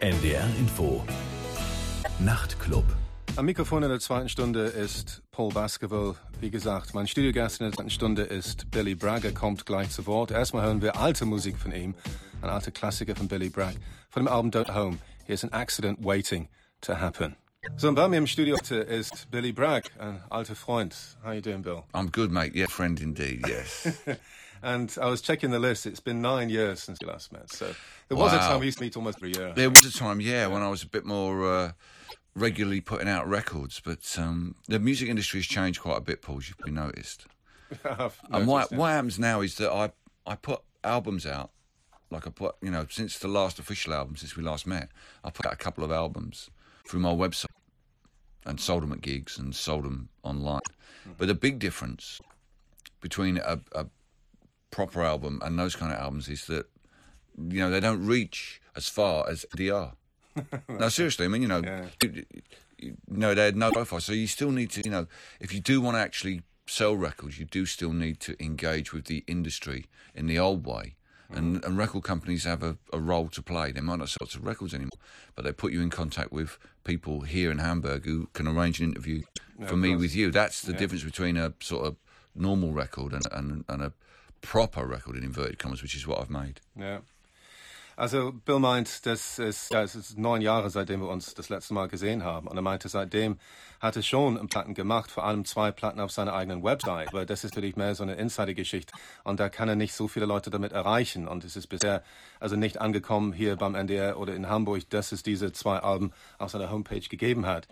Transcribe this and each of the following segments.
NDR Info. Nachtclub. Am Mikrofon in der zweiten Stunde ist Paul Baskerville. Wie gesagt, mein Studiogast in der zweiten Stunde ist Billy Bragg. Er kommt gleich zu Wort. Erstmal hören wir alte Musik von ihm, ein alter Klassiker von Billy Bragg, von dem Album Don't Home. Here's an accident waiting to happen. So, bei mir im Studio heute ist Billy Bragg, ein alter Freund. How you doing, Bill? I'm good, mate. Yeah, friend indeed. Yes. And I was checking the list. It's been nine years since we last met. So there was a time we used to meet almost every year. there was a time, yeah, when I was a bit more uh, regularly putting out records, but um, the music industry has changed quite a bit, Paul. You've probably noticed. I've And what noticed it. what happens now is that I I put albums out, like I put you know since the last official album, since we last met, I put out a couple of albums through my website and sold them at gigs and sold them online. But the big difference between a, a proper album and those kind of albums is that you know they don't reach as far as are. no, seriously. I mean, you know, Yeah. you, you know, they had no profile, so you still need to, you know, if you do want to actually sell records, you do still need to engage with the industry in the old way. And, mm. and record companies have a, a role to play. They might not sell lots of records anymore, but they put you in contact with people here in Hamburg who can arrange an interview for me course. with you. That's the difference between a sort of normal record and, and, and a proper record in inverted commas, which is what I've made. Ja. Also Bill meint, das ist, ja, es ist neun Jahre, seitdem wir uns das letzte Mal gesehen haben. Und er meinte, seitdem hat er schon Platten gemacht, vor allem zwei Platten auf seiner eigenen Website. Aber das ist natürlich mehr so eine Insider-Geschichte. Und da kann er nicht so viele Leute damit erreichen. Und es ist bisher also nicht angekommen hier beim NDR oder in Hamburg, dass es diese zwei Alben auf seiner Homepage gegeben hat.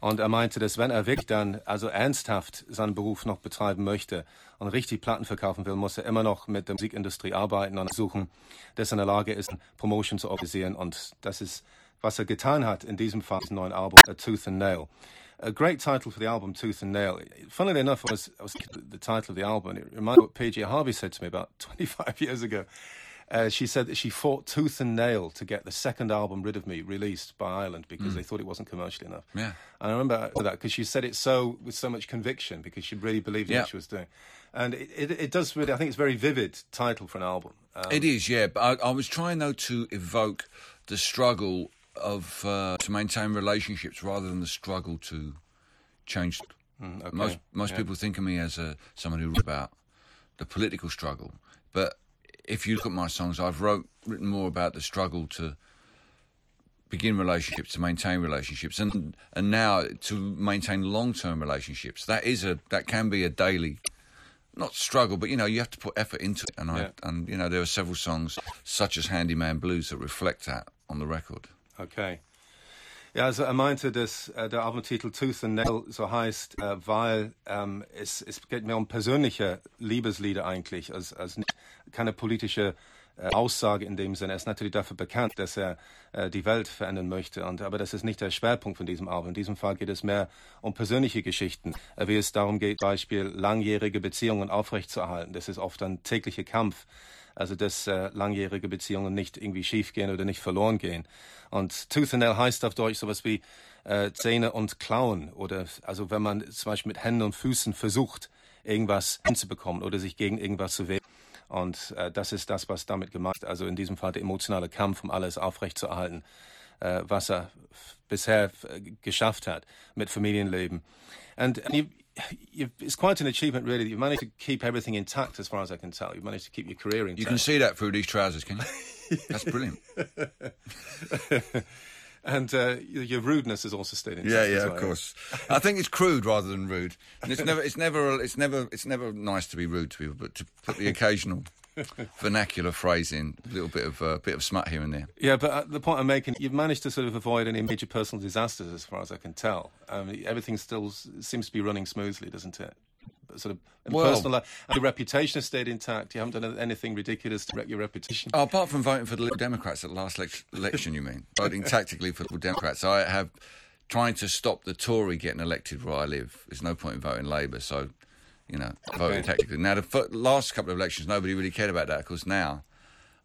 Und er meinte, dass wenn er wirklich dann also ernsthaft seinen Beruf noch betreiben möchte und richtig Platten verkaufen will, muss er immer noch mit der Musikindustrie arbeiten und suchen, dass er in der Lage ist, Promotion zu organisieren. Und das ist, was er getan hat in diesem Fall, diesem neuen Album, A Tooth and Nail. A great title for the album, Tooth and Nail. Funnily enough, I was, I was the title of the album, it reminded me what P.J. Harvey said to me about 25 years ago. Uh, she said that she fought tooth and nail to get the second album, Rid of Me, released by Island because they thought it wasn't commercially enough. Yeah. And I remember that because she said it so with so much conviction because she really believed in Yeah. what she was doing. And it, it, it does really, I think it's a very vivid title for an album. Um, It is, yeah. But I, I was trying though to evoke the struggle of uh, to maintain relationships rather than the struggle to change. okay, Most most yeah. people think of me as a someone who wrote about the political struggle, but if you look at my songs, I've wrote written more about the struggle to begin relationships, to maintain relationships, and and now to maintain long term relationships. That is a that can be a daily not struggle, but you know, you have to put effort into it. And I and you know, there are several songs such as Handyman Blues that reflect that on the record. Okay. Ja, also er meinte, dass äh, der Albumtitel Tooth and Nail so heißt, äh, weil ähm, es, es geht mehr um persönliche Liebeslieder eigentlich, als, als nicht, keine politische äh, Aussage in dem Sinne. Er ist natürlich dafür bekannt, dass er äh, die Welt verändern möchte, und, aber das ist nicht der Schwerpunkt von diesem Album. In diesem Fall geht es mehr um persönliche Geschichten, äh, wie es darum geht, Beispiel langjährige Beziehungen aufrechtzuerhalten. Das ist oft ein täglicher Kampf. Also dass äh, langjährige Beziehungen nicht irgendwie schiefgehen oder nicht verloren gehen. Und Tooth and Nail heißt auf Deutsch sowas wie äh, Zähne und Klauen oder also wenn man zum Beispiel mit Händen und Füßen versucht, irgendwas hinzubekommen oder sich gegen irgendwas zu wehren. Und äh, das ist das, was damit gemeint ist. Also in diesem Fall der emotionale Kampf, um alles aufrechtzuerhalten, äh, was er bisher äh, geschafft hat mit Familienleben. And, and you, it's quite an achievement, really. that You've managed to keep everything intact, as far as I can tell. You've managed to keep your career intact. You can see that through these trousers, can you? That's brilliant. and uh, your rudeness has also stayed intact. Yeah, yeah, well. of course. I think it's crude rather than rude, and it's never, it's never, it's never, it's never nice to be rude to people, but to put the occasional vernacular phrasing, a little bit of, uh, bit of smut here and there. Yeah, but uh, the point I'm making, you've managed to sort of avoid any major personal disasters, as far as I can tell. Um, everything still s- seems to be running smoothly, doesn't it? But Sort of in Well- personal life, and your reputation has stayed intact. You haven't done anything ridiculous to wreck your reputation. Oh, apart from voting for the Liberal Democrats at the last elec- election, you mean? Voting tactically for the Liberal Democrats. I have trying to stop the Tory getting elected where I live. There's no point in voting Labour, so, you know, voting Okay. tactically. Now, the f- last couple of elections, nobody really cared about that because now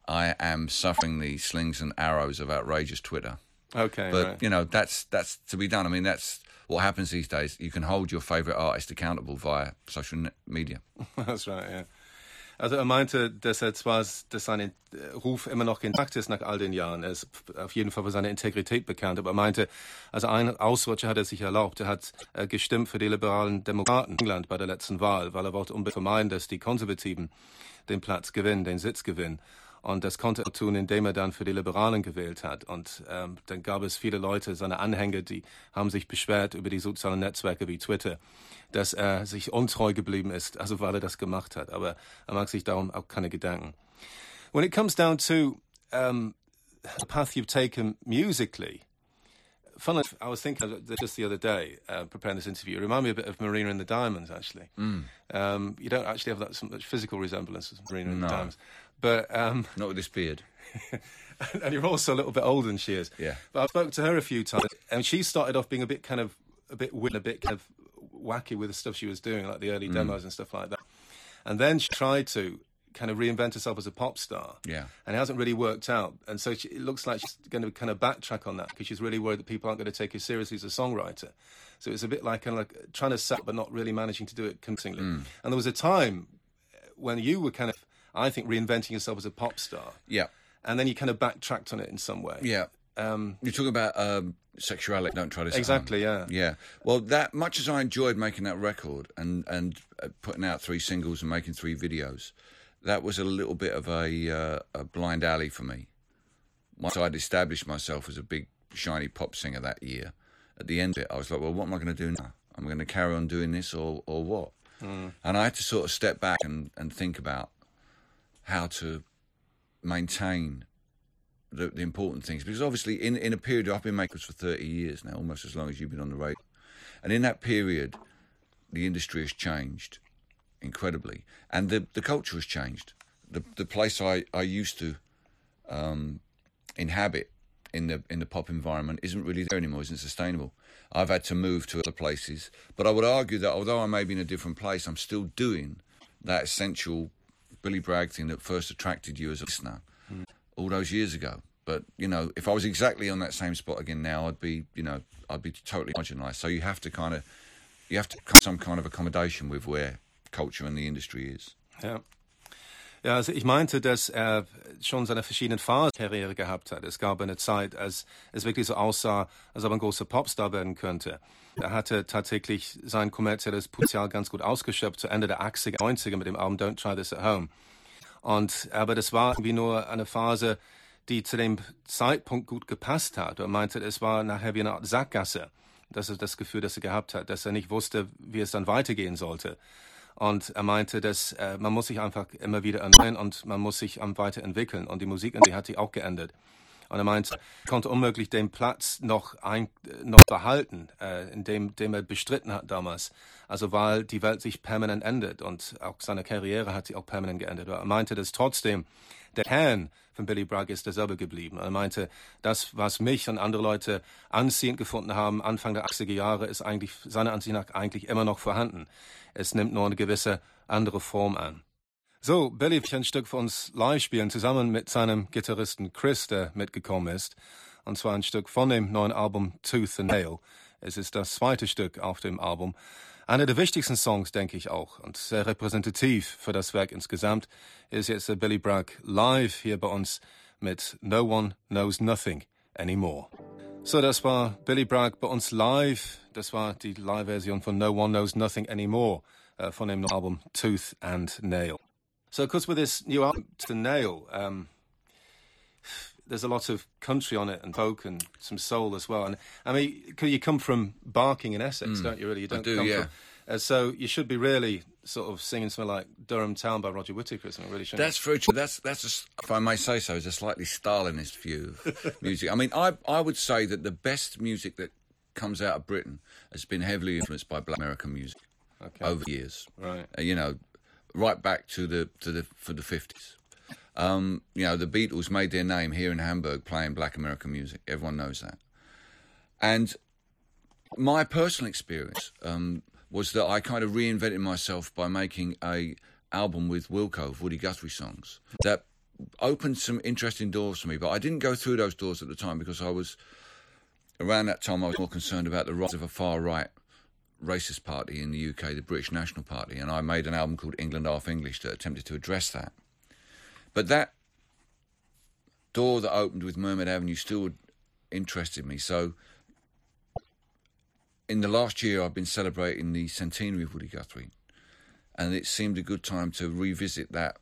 I am suffering the slings and arrows of outrageous Twitter. Okay, But, right. you know, that's that's to be done. I mean, that's what happens these days. You can hold your favourite artist accountable via social media. That's right, yeah. Also er meinte, dass er zwar, dass sein Ruf immer noch intakt ist nach all den Jahren. Er ist auf jeden Fall für seine Integrität bekannt. Aber er meinte, also ein Ausrutscher hat er sich erlaubt. Er hat äh, gestimmt für die liberalen Demokraten in England bei der letzten Wahl, weil er wollte unbedingt vermeiden, dass die Konservativen den Platz gewinnen, den Sitz gewinnen. Und das konnte er tun, indem er dann für die Liberalen gewählt hat. Und ähm, dann gab es viele Leute, seine Anhänger, die haben sich beschwert über die sozialen Netzwerke wie Twitter, dass er sich untreu geblieben ist, also weil er das gemacht hat. Aber er macht sich darum auch keine Gedanken. When it comes down to um, the path you've taken musically, funnily, I was thinking just the other day, uh, preparing this interview. It reminded me a bit of Marina and the Diamonds, actually. Um, you don't actually have that so much physical resemblance as Marina and No. the Diamonds. But um, Not with this beard. and you're also a little bit older than she is. Yeah. But I spoke to her a few times, and she started off being a bit kind of a bit weird, a bit kind of wacky with the stuff she was doing, like the early Mm. demos and stuff like that. And then she tried to kind of reinvent herself as a pop star. Yeah. And it hasn't really worked out. And so she, it looks like she's going to kind of backtrack on that because she's really worried that people aren't going to take her seriously as a songwriter. So it's a bit like kind of like trying to set, but not really managing to do it convincingly. Mm. And there was a time when you were kind of, I think, reinventing yourself as a pop star Yeah. and then you kind of backtracked on it in some way. Yeah. Um, You're talking about um, sexuality. Don't try this. at Exactly, yeah. Yeah. Well, that much as I enjoyed making that record and and uh, putting out three singles and making three videos, that was a little bit of a uh, a blind alley for me. Once I'd established myself as a big shiny pop singer that year, at the end of it, I was like, well, what am I going to do now? I'm going to carry on doing this or or what? And I had to sort of step back and, and think about how to maintain the, the important things. Because obviously in, in a period I've been making for 30 years now almost as long as you've been on the radio. And in that period the industry has changed incredibly. And the, the culture has changed. The, the place I, I used to um, inhabit in the in the pop environment isn't really there anymore isn't sustainable. I've had to move to other places. But I would argue that although I may be in a different place I'm still doing that essential Billy Bragg thing that first attracted you as a listener all those years ago. But you know, if I was exactly on that same spot again now, I'd be, you know, I'd be totally marginalised. So you have to kind of, you have to some kind of accommodation with where culture and the industry is. ja. Ja, also ich meinte, dass er schon seine verschiedenen Phasen Karriere gehabt hat. Es gab eine Zeit, als es wirklich so aussah, als ob er ein großer Popstar werden könnte. Er hatte tatsächlich sein kommerzielles Potenzial ganz gut ausgeschöpft zu Ende der 80er, 90er mit dem Album Don't Try This at Home. Und, aber das war irgendwie nur eine Phase, die zu dem Zeitpunkt gut gepasst hat. Er meinte, es war nachher wie eine Art Sackgasse. Das ist das Gefühl, das er gehabt hat, dass er nicht wusste, wie es dann weitergehen sollte. Und er meinte, dass äh, man muss sich einfach immer wieder erneuern und man muss sich ähm, weiterentwickeln. Und die Musikindustrie hat sich auch geändert. Und er meinte, er konnte unmöglich den Platz noch, ein, noch behalten, äh, in dem, dem er bestritten hat damals. Also weil die Welt sich permanent ändert und auch seine Karriere hat sich auch permanent geändert. Aber er meinte, dass trotzdem der Kern von Billy Bragg ist derselbe geblieben. Er meinte, das, was mich und andere Leute anziehend gefunden haben, Anfang der 80er Jahre, ist eigentlich seiner Ansicht nach eigentlich immer noch vorhanden. Es nimmt nur eine gewisse andere Form an. So, Billy wird ein Stück für uns live spielen, zusammen mit seinem Gitarristen Chris, der mitgekommen ist. Und zwar ein Stück von dem neuen Album Tooth and Nail. Es ist das zweite Stück auf dem Album. Einer der wichtigsten Songs, denke ich auch, und sehr repräsentativ für das Werk insgesamt, ist jetzt der Billy Bragg live hier bei uns mit No One Knows Nothing Anymore. So, das war Billy Bragg bei uns live. Das war die Live-Version von No One Knows Nothing Anymore äh, von dem Album Tooth and Nail. So, of course, with this new album, and Nail, um, there's a lot of country on it and folk and some soul as well. And I mean, you come from Barking in Essex, don't you? Really, you don't do, come yeah. from. Uh, so you should be really sort of singing something like Durham Town by Roger Whittaker or something, really, shouldn't That's very true. That's that's a if I may say so, is a slightly Stalinist view of music. I mean, I I would say that the best music that comes out of Britain has been heavily influenced by Black American music Okay. over the years. Right. Uh, you know, right back to the to the for the fifties. Um, you know, the Beatles made their name here in Hamburg playing Black American music. Everyone knows that. And my personal experience um, was that I kind of reinvented myself by making a album with Wilco Woody Guthrie songs that opened some interesting doors for me. But I didn't go through those doors at the time because I was around that time I was more concerned about the rise of a far right racist party in the UK, the British National Party, and I made an album called England Half English that attempted to address that. But that door that opened with Mermaid Avenue still interested me. So in the last year, I've been celebrating the centenary of Woody Guthrie, and it seemed a good time to revisit that.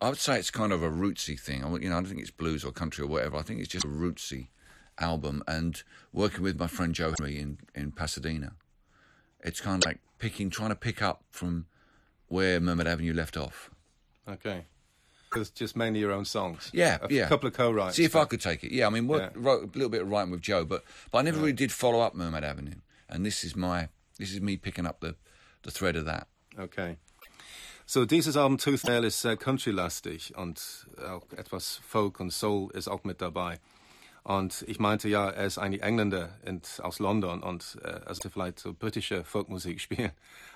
I would say it's kind of a rootsy thing. I, you know, I don't think it's blues or country or whatever. I think it's just a rootsy album. And working with my friend Joe Henry in, in Pasadena, it's kind of like picking, trying to pick up from where Mermaid Avenue left off. Okay. It's just mainly your own songs. Yeah, a yeah. couple of co-writes. See if I could take it. Yeah, I mean, Yeah. wrote a little bit of writing with Joe, but but I never really did follow up Mermaid Avenue, and this is my this is me picking up the the thread of that. Okay. So dieses Album Tooth Nail ist sehr uh, countrylastig und äh, auch etwas Folk und Soul ist auch mit dabei. Und ich meinte ja, er ist eigentlich Engländer und, aus London und äh, also vielleicht so britische Folkmusik spielen.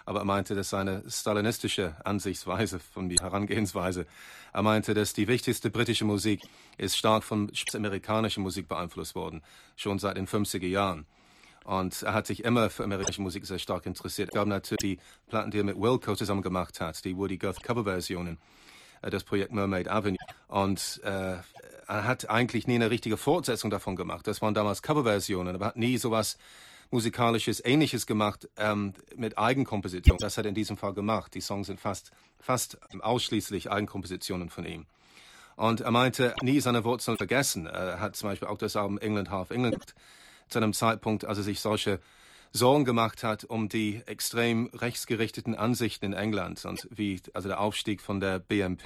Aber er meinte, das ist eine stalinistische Ansichtsweise von die Herangehensweise. Er meinte, dass die wichtigste britische Musik ist stark von amerikanischer Musik beeinflusst worden, schon seit den 50er Jahren. Und er hat sich immer für amerikanische Musik sehr stark interessiert. Es gab natürlich die Platten, die er mit Wilco zusammen gemacht hat, die Woody Guth Coverversionen, äh, das Projekt Mermaid Avenue. Und äh, er hat eigentlich nie eine richtige Fortsetzung davon gemacht. Das waren damals Coverversionen, aber er hat nie sowas musikalisches Ähnliches gemacht ähm, mit Eigenkomposition. Das hat er in diesem Fall gemacht. Die Songs sind fast, fast ausschließlich Eigenkompositionen von ihm. Und er meinte, nie seine Wurzeln vergessen. Er hat zum Beispiel auch das Album England Half England zu einem Zeitpunkt, als er sich solche Sorgen gemacht hat um die extrem rechtsgerichteten Ansichten in England und wie also der Aufstieg von der BNP,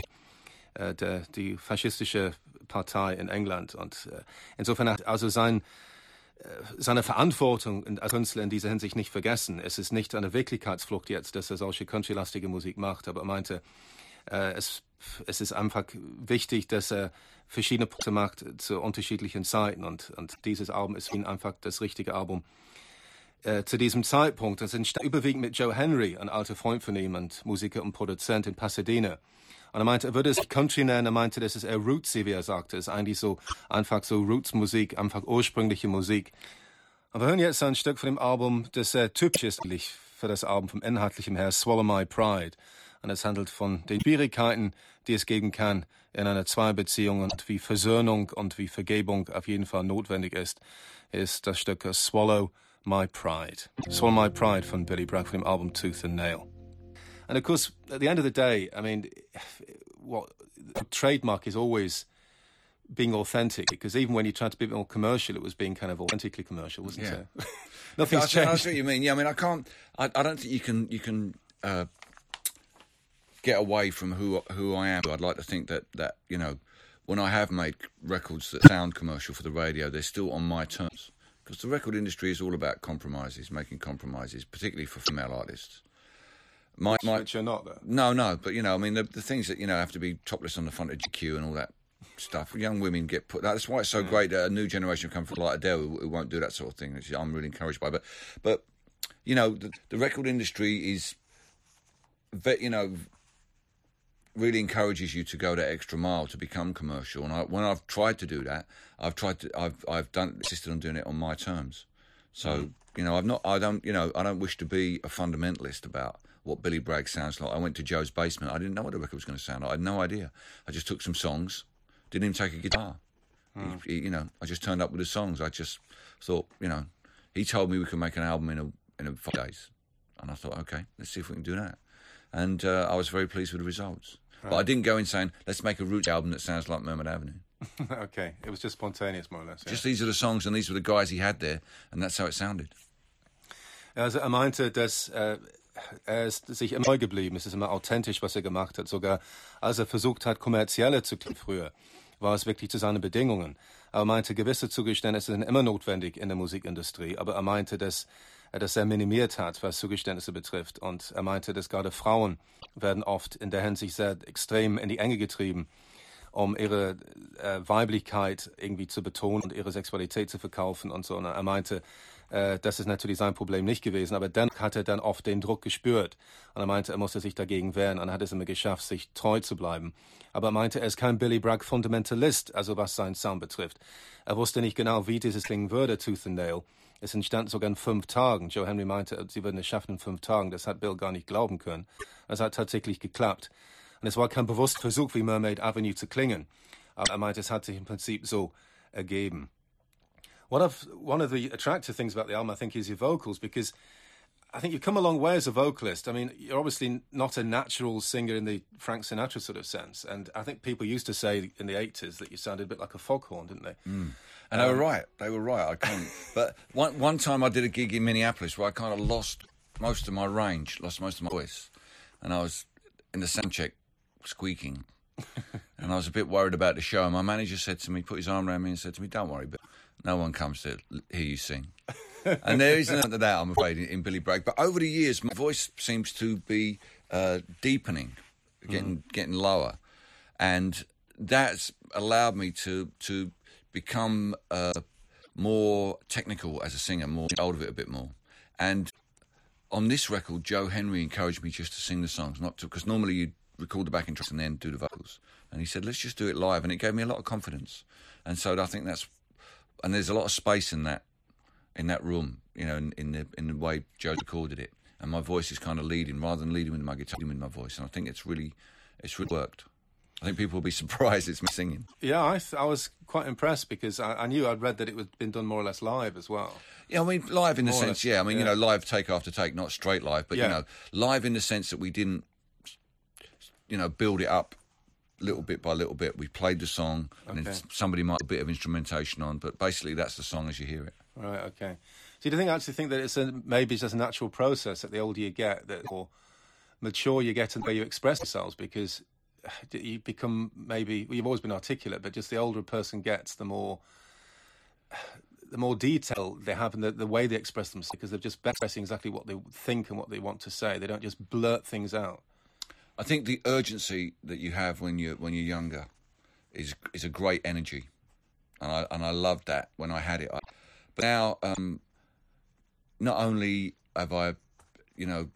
äh, der, die faschistische Partei in England. Und äh, insofern hat also sein äh, seine Verantwortung als Künstler in dieser Hinsicht nicht vergessen. Es ist nicht eine Wirklichkeitsflucht jetzt, dass er solche countrylastige Musik macht, aber er meinte, äh, es, es ist einfach wichtig, dass er verschiedene Punkte macht zu unterschiedlichen Zeiten und, und dieses Album ist für ihn einfach das richtige Album äh, zu diesem Zeitpunkt. Das entstand überwiegend mit Joe Henry, ein alter Freund von ihm und Musiker und Produzent in Pasadena. Und er meinte, er würde es Country nennen, er meinte, das ist eher Rootsy, wie er sagte. Es ist eigentlich so einfach so Roots-Musik, einfach ursprüngliche Musik. Und wir hören jetzt ein Stück von dem Album, das sehr typisch ist für das Album vom Inhaltlichen her, Swallow My Pride. Und es handelt von den Schwierigkeiten, die es geben kann in einer Zweierbeziehung und wie Versöhnung und wie Vergebung auf jeden Fall notwendig ist, ist das Stück Swallow My Pride. Swallow My Pride from Billy Bragg from Album Tooth and Nail. And of course, at the end of the day, I mean, what trademark is always being authentic because even when you tried to be a bit more commercial, it was being kind of authentically commercial, wasn't Yeah. it? Nothing's I changed. see what you mean. Yeah, I mean, I can't. I, I don't think you can. You can uh, get away from who who I am. I'd like to think that that you know, when I have made records that sound commercial for the radio, they're still on my terms. Because the record industry is all about compromises, making compromises, particularly for female artists. My, my, Which you're not, though. no, no, but you know, I mean, the, the things that you know have to be topless on the front of GQ and all that stuff. Young women get put. That's why it's so mm. great that a new generation come from like Adele who, who won't do that sort of thing. Which I'm really encouraged by. But, but you know, the, the record industry is, you know, really encourages you to go that extra mile to become commercial. And I, when I've tried to do that, I've tried to, I've, I've done insisted on doing it on my terms. So you know, I've not, I don't, you know, I don't wish to be a fundamentalist about what Billy Bragg sounds like. I went to Joe's basement. I didn't know what the record was going to sound like. I had no idea. I just took some songs. Didn't even take a guitar. He- he- you know, I just turned up with the songs. I just thought, you know, he told me we could make an album in a in a five days, and I thought, okay, let's see if we can do that. And uh, I was very pleased with the results. But I didn't go in saying, let's make a Roots album that sounds like Mermaid Avenue. okay, it was just spontaneous, more or less. Yeah. Just these are the songs and these were the guys he had there, and that's how it sounded. Also er meinte, dass äh, er ist sich immer neu geblieben. Es ist immer authentisch, was er gemacht hat. Sogar als er versucht hat, kommerzielle zu klingen früher, war es wirklich zu seinen Bedingungen. Aber er meinte, gewisse Zugeständnisse sind immer notwendig in der Musikindustrie. Aber er meinte, dass er das sehr minimiert hat, was Zugeständnisse betrifft. Und er meinte, dass gerade Frauen werden oft in der Hinsicht sehr extrem in die Enge getrieben um ihre äh, Weiblichkeit irgendwie zu betonen und ihre Sexualität zu verkaufen und so. Und er meinte, äh, das ist natürlich sein Problem nicht gewesen, aber dann hat er dann oft den Druck gespürt. Und er meinte, er musste sich dagegen wehren und er hat es immer geschafft, sich treu zu bleiben. Aber er meinte, er ist kein Billy Bragg Fundamentalist, also was seinen Sound betrifft. Er wusste nicht genau, wie dieses klingen würde, Tooth and Nail. Es entstand sogar in fünf Tagen. Joe Henry meinte, sie würden es schaffen in fünf Tagen. Das hat Bill gar nicht glauben können. Es hat tatsächlich geklappt. Und es war kein bewusster Versuch, wie Mermaid Avenue zu klingen. Aber er meinte, es hat sich im Prinzip so ergeben. One of, one of the attractive things about the album, I think, is your vocals, because I think you've come a long way as a vocalist. I mean, you're obviously not a natural singer in the Frank Sinatra sort of sense. And I think people used to say in the 80s that you sounded a bit like a foghorn, didn't they? Mm. And um, they were right. They were right. I can't. but one, one time I did a gig in Minneapolis where I kind of lost most of my range, lost most of my voice. And I was in the sound check squeaking. and I was a bit worried about the show. And my manager said to me, put his arm around me and said to me, don't worry, but no one comes to hear you sing. and there isn't that, I'm afraid, in, in, Billy Bragg. But over the years, my voice seems to be uh, deepening, getting mm. getting lower, and that's allowed me to to become uh, more technical as a singer, more hold of it a bit more. And on this record, Joe Henry encouraged me just to sing the songs, not to because normally you record the backing tracks and then do the vocals. And he said, let's just do it live, and it gave me a lot of confidence. And so I think that's and there's a lot of space in that in that room, you know, in, in the in the way Joe recorded it, and my voice is kind of leading rather than leading with my guitar, leading with my voice, and I think it's really it's really worked. I think people will be surprised it's me singing. Yeah, I, th- I was quite impressed because I, I, knew I'd read that it had been done more or less live as well. Yeah, I mean, live in the more sense, yeah. I mean, yeah. you know, live take after take, not straight live, but, yeah. you know, live in the sense that we didn't, you know, build it up little bit by little bit. We played the song, okay. and somebody might a bit of instrumentation on, but basically that's the song as you hear it. Right. Okay. So do you think I actually think that it's a, maybe it's just a natural process that the older you get, that more mature you get in the way you express yourselves, because you become maybe well, you've always been articulate, but just the older a person gets, the more the more detail they have and the, the way they express themselves, because they're just expressing exactly what they think and what they want to say. They don't just blurt things out. I think the urgency that you have when you're when you're younger is is a great energy, and I and I loved that when I had it. I, but now, um, not only have I, you know,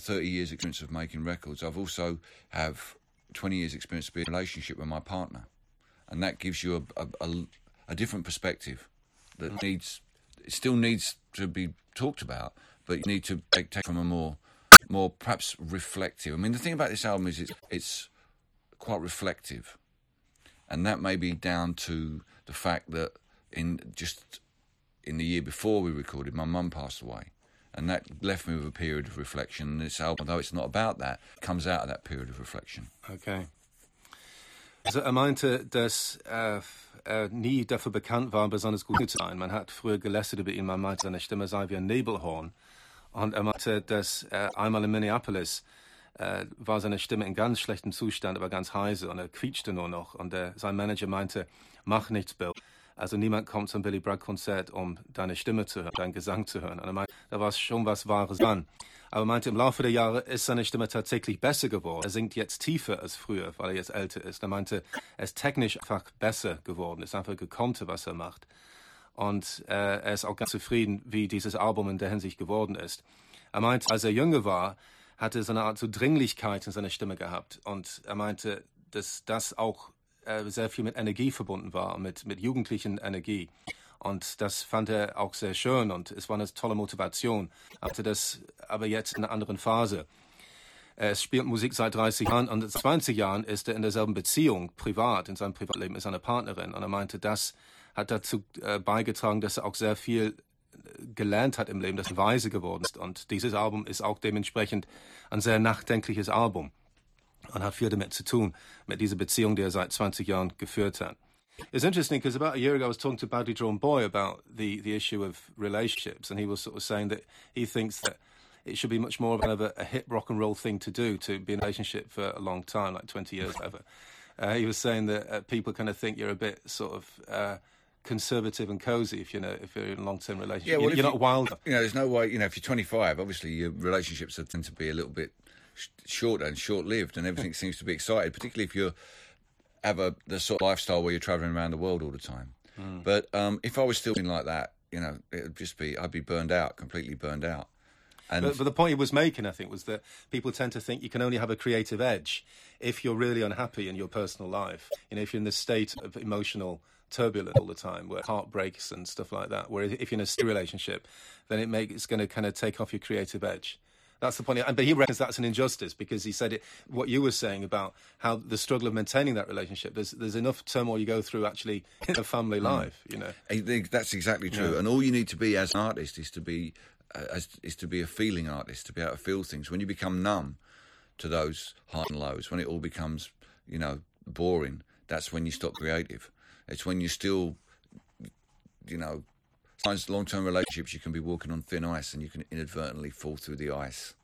thirty years experience of making records, I've also have twenty years experience of being in a relationship with my partner, and that gives you a a, a, a different perspective that needs it still needs to be talked about, but you need to take, take from a more more perhaps reflective. I mean, the thing about this album is it's, it's quite reflective, and that may be down to the fact that in just in the year before we recorded, my mum passed away, and that left me with a period of reflection. And this album, though it's not about that, comes out of that period of reflection. Okay. Also er meinte, dass er, er, nie dafür bekannt war, besonders gut zu sein. Man hat früher gelästert über ihn, man meinte, seine Stimme sei wie ein Nebelhorn. Und er meinte, dass er einmal in Minneapolis äh, war seine Stimme in ganz schlechtem Zustand, aber ganz heiser und er quietschte nur noch. Und der, sein Manager meinte, mach nichts, Bill. Also niemand kommt zum Billy Bragg Konzert, um deine Stimme zu hören, deinen Gesang zu hören. Und er meinte, da war schon was Wahres dran. Aber er meinte, im Laufe der Jahre ist seine Stimme tatsächlich besser geworden. Er singt jetzt tiefer als früher, weil er jetzt älter ist. Er meinte, er ist technisch einfach besser geworden. Er ist einfach gekonnter, was er macht. Und äh, er ist auch ganz zufrieden, wie dieses Album in der Hinsicht geworden ist. Er meinte, als er jünger war, hatte er so eine Art so Dringlichkeit in seiner Stimme gehabt. Und er meinte, dass das auch äh, sehr viel mit Energie verbunden war, mit, mit jugendlichen Energie. Und das fand er auch sehr schön und es war eine tolle Motivation. Er hatte das aber jetzt in einer anderen Phase. Er spielt Musik seit 30 Jahren und seit 20 Jahren ist er in derselben Beziehung, privat, in seinem Privatleben, mit seiner Partnerin. Und er meinte, das hat dazu äh, beigetragen, dass er auch sehr viel äh, gelernt hat im Leben, dass er weise geworden ist. Und dieses Album ist auch dementsprechend ein sehr nachdenkliches Album und hat viel damit zu tun, mit dieser Beziehung, die er seit 20 Jahren geführt hat. It's interesting because about a year ago I was talking to Badly Drawn Boy about the, the issue of relationships, and he was sort of saying that he thinks that it should be much more of kind of a, a hip rock and roll thing to do to be in a relationship for a long time, like 20 years, whatever. Uh, he was saying that uh, people kind of think you're a bit sort of uh, conservative and cozy if you know if you're in a long term relationship. Yeah, well, you're, you're not wild. You know, there's no way. You know, if you're 25, obviously your relationships tend to be a little bit sh- shorter and short lived, and everything seems to be excited, particularly if you have a the sort of lifestyle where you're traveling around the world all the time. Mm. But um, if I was still doing like that, you know, it would just be I'd be burned out, completely burned out. And But, but the point he was making, I think, was that people tend to think you can only have a creative edge if you're really unhappy in your personal life. You know, if you're in this state of emotional turbulence all the time, where heartbreaks and stuff like that. Where if you're in a relationship, then it make, it's going to kind of take off your creative edge. That's the point. And- But he reckons that's an injustice because he said it. What you were saying about how the struggle of maintaining that relationship. There's there's enough turmoil you go through actually in a family life. You know. I think that's exactly true. And all you need to be as an artist is to be uh, as, is to be a feeling artist, to be able to feel things. When you become numb to those highs and lows, when it all becomes you know boring, that's when you stop creative. It's when you still you know sometimes long-term relationships you can be walking on thin ice and you can inadvertently fall through the ice.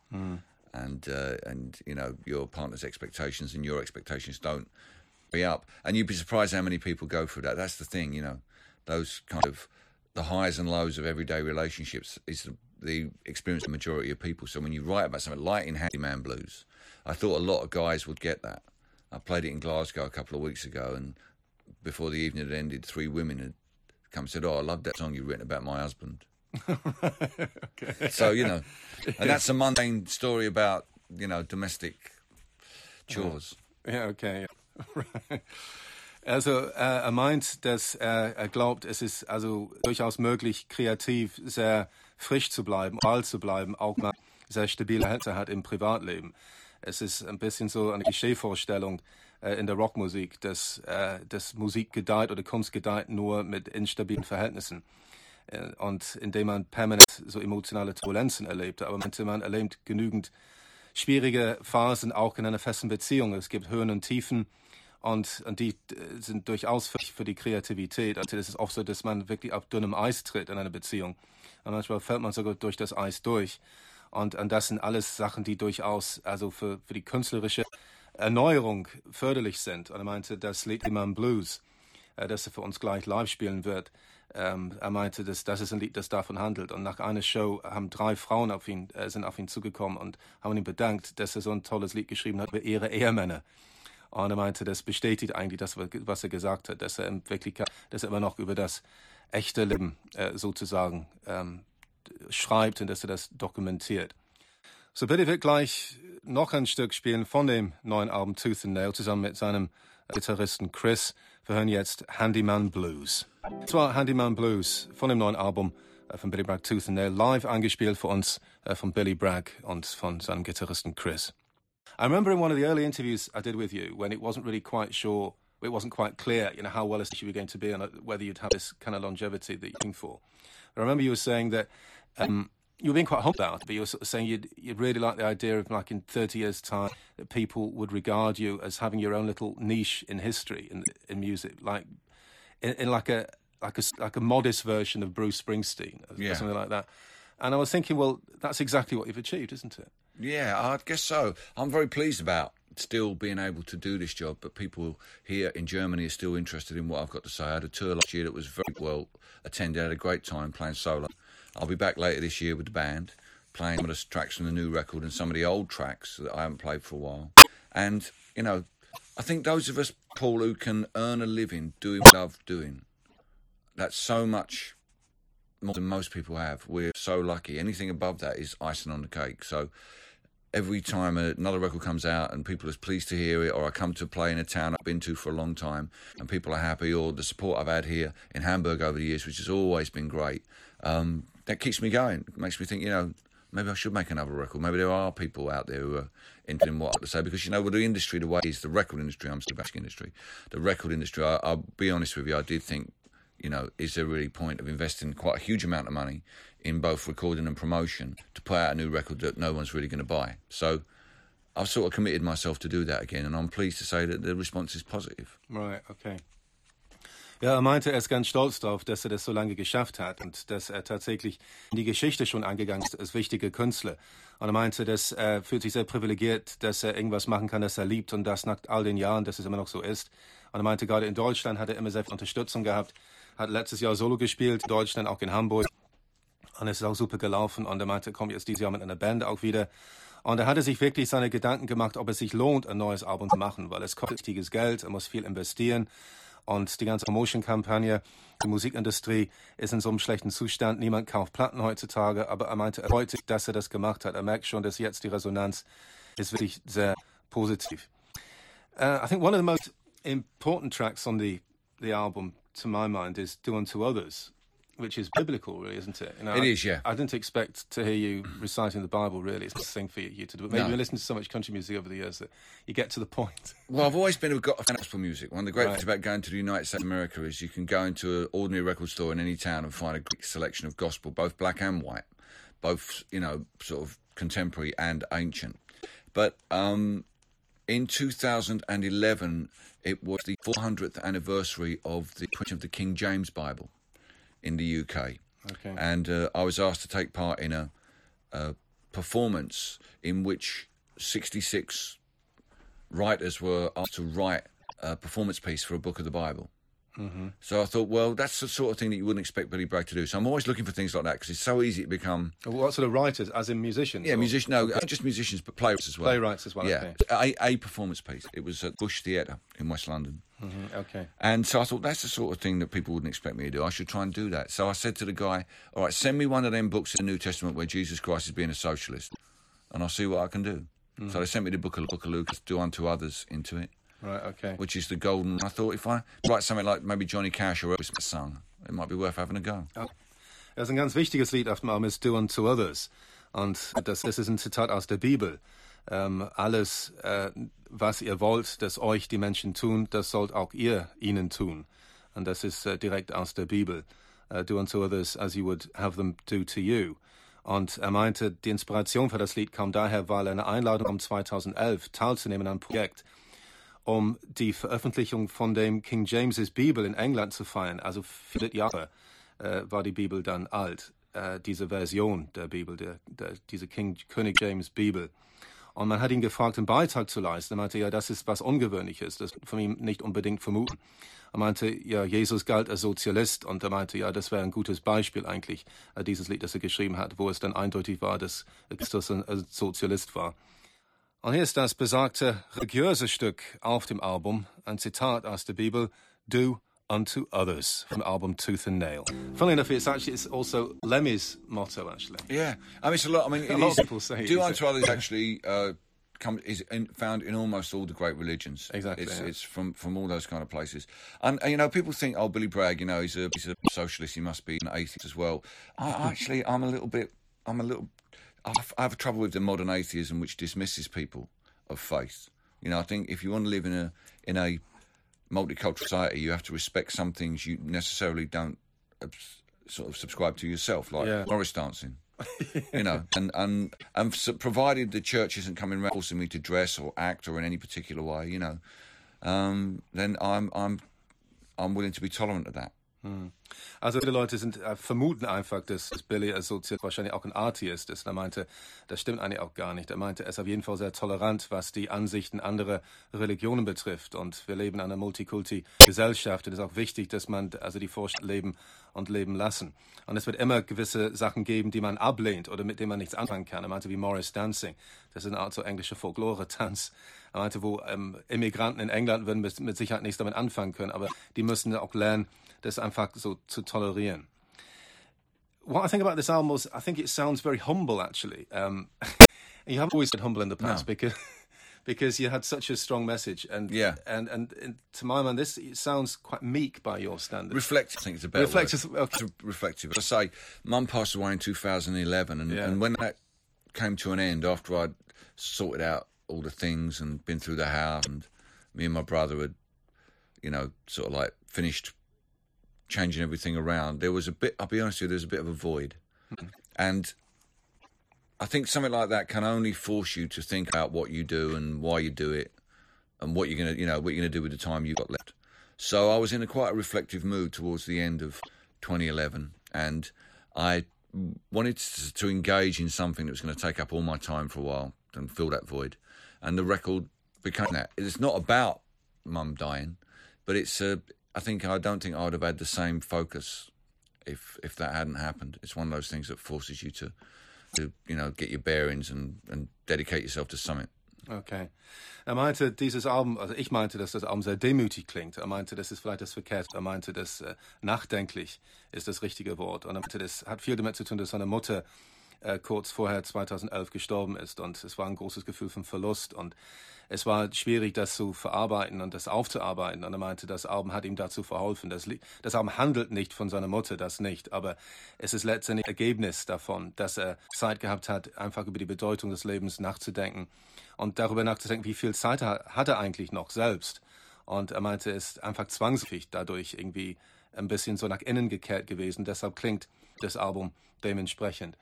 And uh, and you know your partner's expectations and your expectations don't be up. And you'd be surprised how many people go through that. That's the thing, you know, those kind of the highs and lows of everyday relationships is the, the experience of the majority of people. So when you write about something like in Handyman Blues, I thought a lot of guys would get that. I played it in Glasgow a couple of weeks ago, and before the evening had ended, three women had come and said, "Oh, I love that song you've written about my husband." So you know, and that's a mundane story about you know domestic chores. Ja, okay. Ja. Also äh, er meint, dass er, er glaubt, es ist also durchaus möglich, kreativ sehr frisch zu bleiben, bald zu bleiben, auch mal sehr stabile Hälfte hat im Privatleben. Es ist ein bisschen so eine Klischeevorstellung äh, in der Rockmusik, dass, äh, dass Musik gedeiht oder Kunst gedeiht nur mit instabilen Verhältnissen. Äh, und indem man permanent so emotionale Turbulenzen erlebt. Aber meinte, man erlebt genügend schwierige Phasen auch in einer festen Beziehung. Es gibt Höhen und Tiefen und, und die äh, sind durchaus für, für die Kreativität. Also es ist oft so, dass man wirklich auf dünnem Eis tritt in einer Beziehung. Und manchmal fällt man sogar durch das Eis durch. Und, und das sind alles Sachen, die durchaus also für, für die künstlerische Erneuerung förderlich sind. Und er meinte, das Lied Imam Blues, äh, das er für uns gleich live spielen wird, ähm, er meinte, dass das ist ein Lied, das davon handelt. Und nach einer Show haben drei Frauen auf ihn, äh, sind auf ihn zugekommen und haben ihm bedankt, dass er so ein tolles Lied geschrieben hat über ihre Ehemänner. Und er meinte, das bestätigt eigentlich das, was er gesagt hat, dass er in Wirklichkeit, dass er immer noch über das echte Leben äh, sozusagen ähm, schreibt und dass er das dokumentiert. So Billy wird gleich noch ein Stück spielen von dem neuen Album Tooth and Nail zusammen mit seinem Gitarristen Chris. Wir hören jetzt Handyman Blues. Das war Handyman Blues von dem neuen Album äh, von Billy Bragg Tooth and Nail, live eingespielt für uns äh, von Billy Bragg und von seinem Gitarristen Chris. I remember in one of the early interviews I did with you when it wasn't really quite sure, it wasn't quite clear, you know, how well established you were going to be and uh, whether you'd have this kind of longevity that you're looking for. I remember you were saying that um, you were being quite humble about it, but you were sort of saying you'd, you'd really like the idea of like in 30 years' time that people would regard you as having your own little niche in history in, in music, like in, in like a like a like a modest version of Bruce Springsteen or Yeah. something like that. And I was thinking, well, that's exactly what you've achieved, isn't it? Yeah, I guess so. I'm very pleased about still being able to do this job, but people here in Germany are still interested in what I've got to say. I had a tour last year that was very well attended. I had a great time playing solo. I'll be back later this year with the band, playing some of the tracks from the new record and some of the old tracks that I haven't played for a while. And, you know, I think those of us, Paul, who can earn a living doing what we love doing, that's so much more than most people have. We're so lucky. Anything above that is icing on the cake. So every time another record comes out and people are pleased to hear it, or I come to play in a town I've been to for a long time and people are happy, or the support I've had here in Hamburg over the years, which has always been great, um, that keeps me going. It makes me think, you know, maybe I should make another record. Maybe there are people out there who are interested in what I have to say because you know, with the industry the way it is, the record industry, I'm still back industry, the record industry. I, I'll be honest with you, I did think, you know, is there really point of investing quite a huge amount of money in both recording and promotion to put out a new record that no one's really going to buy? So. I've sort of committed myself to do that again, and I'm pleased to say that the response is positive. Right, okay. Ja, er meinte, er ist ganz stolz darauf, dass er das so lange geschafft hat und dass er tatsächlich in die Geschichte schon angegangen ist als wichtiger Künstler. Und er meinte, dass er fühlt sich sehr privilegiert, dass er irgendwas machen kann, das er liebt und das nach all den Jahren, dass es immer noch so ist. Und er meinte, gerade in Deutschland hat er immer sehr viel Unterstützung gehabt, hat letztes Jahr Solo gespielt, in Deutschland, auch in Hamburg. Und es ist auch super gelaufen. Und er meinte, kommt jetzt dieses Jahr mit einer Band auch wieder. Und er hatte sich wirklich seine Gedanken gemacht, ob es sich lohnt, ein neues Album zu machen, weil es kostet richtiges Geld, er muss viel investieren. Und die ganze Promotion-Kampagne, die Musikindustrie ist in so einem schlechten Zustand. Niemand kauft Platten heutzutage, aber er meinte, er freut sich, dass er das gemacht hat. Er merkt schon, dass jetzt die Resonanz ist wirklich sehr positiv. Uh, I think one of the most important tracks on the, the album, to my mind, is Do Unto Others, which is biblical, really, isn't it? You know, It I, is, yeah. I didn't expect to hear you reciting the Bible, really. It's a thing for you to do. But maybe No. you listen to so much country music over the years that you get to the point. Well, I've always been a got a fan of gospel music. One of the great Right. things about going to the United States of America is you can go into an ordinary record store in any town and find a great selection of gospel, both black and white, both you know, sort of contemporary and ancient. But um, in 2011, it was the 400th anniversary of the printing of the King James Bible in the UK. Okay. And uh, I was asked to take part in a, a performance in which 66 writers were asked to write a performance piece for a book of the Bible. Mm-hmm. So I thought, well, that's the sort of thing that you wouldn't expect Billy Bragg to do. So I'm always looking for things like that because it's so easy to become, What sort of writers, as in musicians? yeah, or musician. No, not just musicians, but playwrights as well. Playwrights as well, Yeah, okay. a, a performance piece. It was at Bush Theatre in West London. Mhm, Okay. And so I thought that's the sort of thing that people wouldn't expect me to do. I should try and do that. So I said to the guy, "All right, send me one of them books in the New Testament where Jesus Christ is being a socialist, and I'll see what I can do." Mm. So they sent me the book of, book of Luke, "Do unto others" into it, Right, okay. which is the golden. I thought if I write something like maybe Johnny Cash or Elvis sung, it might be worth having a go. Das ist ein ganz wichtiges Lied auf dem Album, ist Do Unto Others. Und das, das ist ein Zitat aus der Bibel. Ähm, alles, äh, was ihr wollt, dass euch die Menschen tun, das sollt auch ihr ihnen tun. Und das ist äh, direkt aus der Bibel. Äh, do unto others as you would have them do to you. Und er meinte, die Inspiration für das Lied kam daher, weil er eine Einladung um 2011 teilzunehmen an einem Projekt um die Veröffentlichung von dem King James' Bibel in England zu feiern. Also 400 Jahre äh, war die Bibel dann alt, äh, diese Version der Bibel, der, der, diese King, König James Bibel. Und man hat ihn gefragt, einen Beitrag zu leisten. Er meinte, ja, das ist was Ungewöhnliches, das von ihm nicht unbedingt vermuten. Er meinte, ja, Jesus galt als Sozialist und er meinte, ja, das wäre ein gutes Beispiel eigentlich, äh, dieses Lied, das er geschrieben hat, wo es dann eindeutig war, dass Christus ein Sozialist war. Und hier ist das besagte religiöse Stück auf dem Album, ein Zitat aus der Bibel, Do unto others, from the album Tooth and Nail. Funnily enough, it's actually it's also Lemmy's motto, actually. Yeah, I mean it's a lot. I mean, A lot is- of people say do unto others actually uh, come is in, found in almost all the great religions. Exactly, it's, yeah. it's from from all those kind of places. And, and you know, people think, oh, Billy Bragg, you know, he's a he's a socialist. He must be an atheist as well. I actually, I'm a little bit, I'm a little, I have, I have trouble with the modern atheism which dismisses people of faith. You know, I think if you want to live in a in a multicultural society, you have to respect some things you necessarily don't sort of subscribe to yourself, like Yeah. Morris dancing. you know, and and and so provided the church isn't coming around forcing me to dress or act or in any particular way, you know, um, then I'm I'm I'm willing to be tolerant of that. Also viele Leute sind, äh, vermuten einfach, dass, dass Billy als wahrscheinlich auch ein Atheist ist. Er meinte, das stimmt eigentlich auch gar nicht. Er meinte, er ist auf jeden Fall sehr tolerant, was die Ansichten anderer Religionen betrifft. Und wir leben in einer Multikulti-Gesellschaft. Und es ist auch wichtig, dass man also die Vorstellung leben und leben lassen. Und es wird immer gewisse Sachen geben, die man ablehnt oder mit denen man nichts anfangen kann. Er meinte, wie Morris Dancing. Das ist eine Art so englischer Folklore-Tanz. Er meinte, wo ähm, Immigranten in England würden mit, mit Sicherheit nichts damit anfangen können, aber die müssen auch lernen, das einfach so zu tolerieren. What I think about this album was, I think it sounds very humble, actually. Um, you haven't always been humble in the past No. because because you had such a strong message, and Yeah. and, and and to my mind, this it sounds quite meek by your standards. Reflective, I think it's a better Reflective, word. okay. Reflective. As I say, Mum passed away in 2011, and, Yeah. and when that came to an end, after I'd sorted out all the things and been through the house, and me and my brother had, you know, sort of like finished changing everything around, there was a bit. I'll be honest with you, there was a bit of a void, and I think something like that can only force you to think about what you do and why you do it, and what you're gonna, you know, what you're gonna do with the time you've got left. So I was in a quite a reflective mood towards the end of 2011, and I wanted to, to engage in something that was going to take up all my time for a while and fill that void. And the record became that. It's not about mum dying, but it's. Uh, I think I don't think I would have had the same focus if if that hadn't happened. It's one of those things that forces you to to you know get your bearings and and dedicate yourself to something. Okay. Er meinte, dieses Album, also ich meinte, dass das Album sehr demütig klingt. Er meinte, das ist vielleicht das verkehrt. Er meinte, dass äh, nachdenklich ist das richtige Wort. Und er meinte, das hat viel damit zu tun, dass seine Mutter äh, kurz vorher 2011 gestorben ist. Und es war ein großes Gefühl von Verlust. Und es war schwierig, das zu verarbeiten und das aufzuarbeiten. Und er meinte, das Album hat ihm dazu verholfen. Das, das Album handelt nicht von seiner Mutter, das nicht. Aber es ist letztendlich Ergebnis davon, dass er Zeit gehabt hat, einfach über die Bedeutung des Lebens nachzudenken und darüber nachzudenken, wie viel Zeit hat er eigentlich noch selbst. Und er meinte, es ist einfach zwangsläufig dadurch irgendwie ein bisschen so nach innen gekehrt gewesen. Deshalb klingt das Album dementsprechend.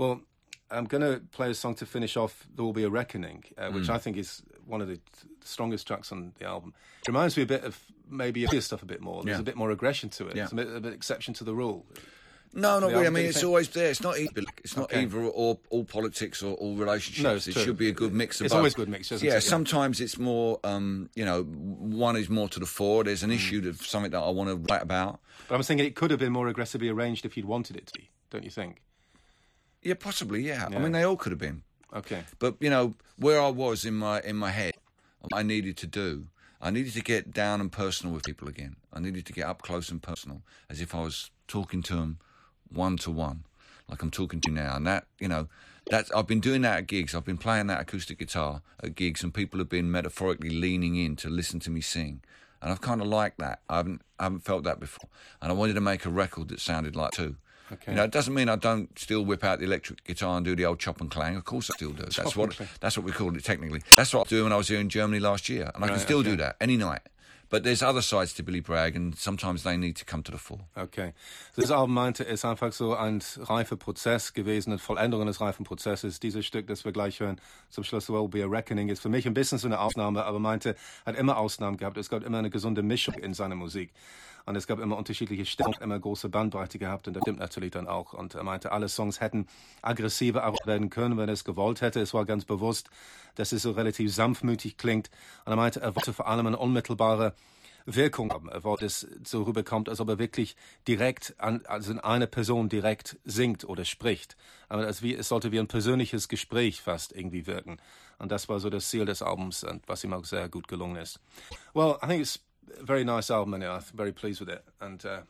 Well, I'm going to play a song to finish off There Will Be a Reckoning, uh, which mm. I think is one of the strongest tracks on the album. It reminds me a bit of maybe stuff a bit more. There's yeah. a bit more aggression to it. Yeah. It's a bit of an exception to the rule. No, not really. I mean, it's always there. It's not either. It's not okay. either or all politics or all relationships. No, it true. should be a good mix. Of it's both. always a good mix. yeah, it? sometimes it's more. Um, you know, one is more to the fore. There's an mm. issue of something that I want to write about. But I'm thinking it could have been more aggressively arranged if you'd wanted it to be. Don't you think? Yeah, possibly. Yeah. yeah. I mean, they all could have been. Okay. But you know, where I was in my in my head, I needed to do. I needed to get down and personal with people again. I needed to get up close and personal, as if I was talking to them one to one, like I'm talking to you now. And that, you know, that's I've been doing that at gigs. I've been playing that acoustic guitar at gigs, and people have been metaphorically leaning in to listen to me sing. And I've kind of liked that. I haven't I haven't felt that before. And I wanted to make a record that sounded like too. Okay. You know, it doesn't mean I don't still whip out the electric guitar and do the old chop and clang. Of course, I still do. That's what that's what we called it technically. That's what I doing when I was here in Germany last year, and I can still okay. do that any night. But there's other sides to Billy Bragg, and sometimes they need to come to the fore. Okay. Das Album meinte, ist einfach so ein reifer Prozess gewesen, eine Vollendung eines reifen Prozesses. Dieses Stück, das wir gleich hören, zum Schluss Will Be a Reckoning, ist für mich ein bisschen so eine Ausnahme, aber meinte, hat immer Ausnahmen gehabt. Es gab immer eine gesunde Mischung in seiner Musik. Und es gab immer unterschiedliche Stimmen, immer große Bandbreite gehabt und das stimmt natürlich dann auch. Und er meinte, alle Songs hätten aggressiver werden können, wenn er es gewollt hätte. Es war ganz bewusst, dass es so relativ sanftmütig klingt. Und er meinte, er wollte vor allem eine unmittelbare Wirkung haben. Er wollte es so rüberkommt, als ob er wirklich direkt an, also in eine Person direkt singt oder spricht. Aber es, wie, es sollte wie ein persönliches Gespräch fast irgendwie wirken. Und das war so das Ziel des Albums, was ihm auch sehr gut gelungen ist. Well, I think it's very nice album, and I'm very pleased with it, and uh,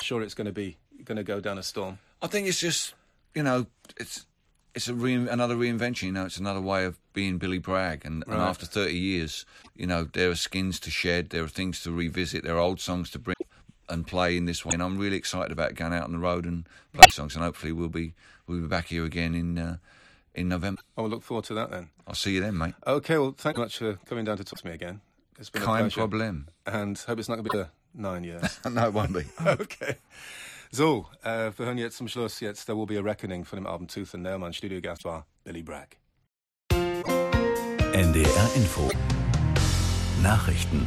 sure it's going to be going to go down a storm. I think it's just you know it's it's a re- another reinvention. You know, it's another way of being Billy Bragg, and, right. and after thirty years, you know, there are skins to shed, there are things to revisit, there are old songs to bring and play in this way. And I'm really excited about going out on the road and play songs, and hopefully we'll be we'll be back here again in. Uh, in November. I will look forward to that then. I'll see you then, mate. Okay, well, thank you much for coming down to talk to me again. It's been Kein a pleasure. Problem. And hope it's not going to be a nine years. no, it won't be. okay. So, äh, wir hören jetzt zum Schluss jetzt There Will Be a Reckoning von dem Album Tooth and Nail. Mein Studiogast war Billy Bragg. NDR Info Nachrichten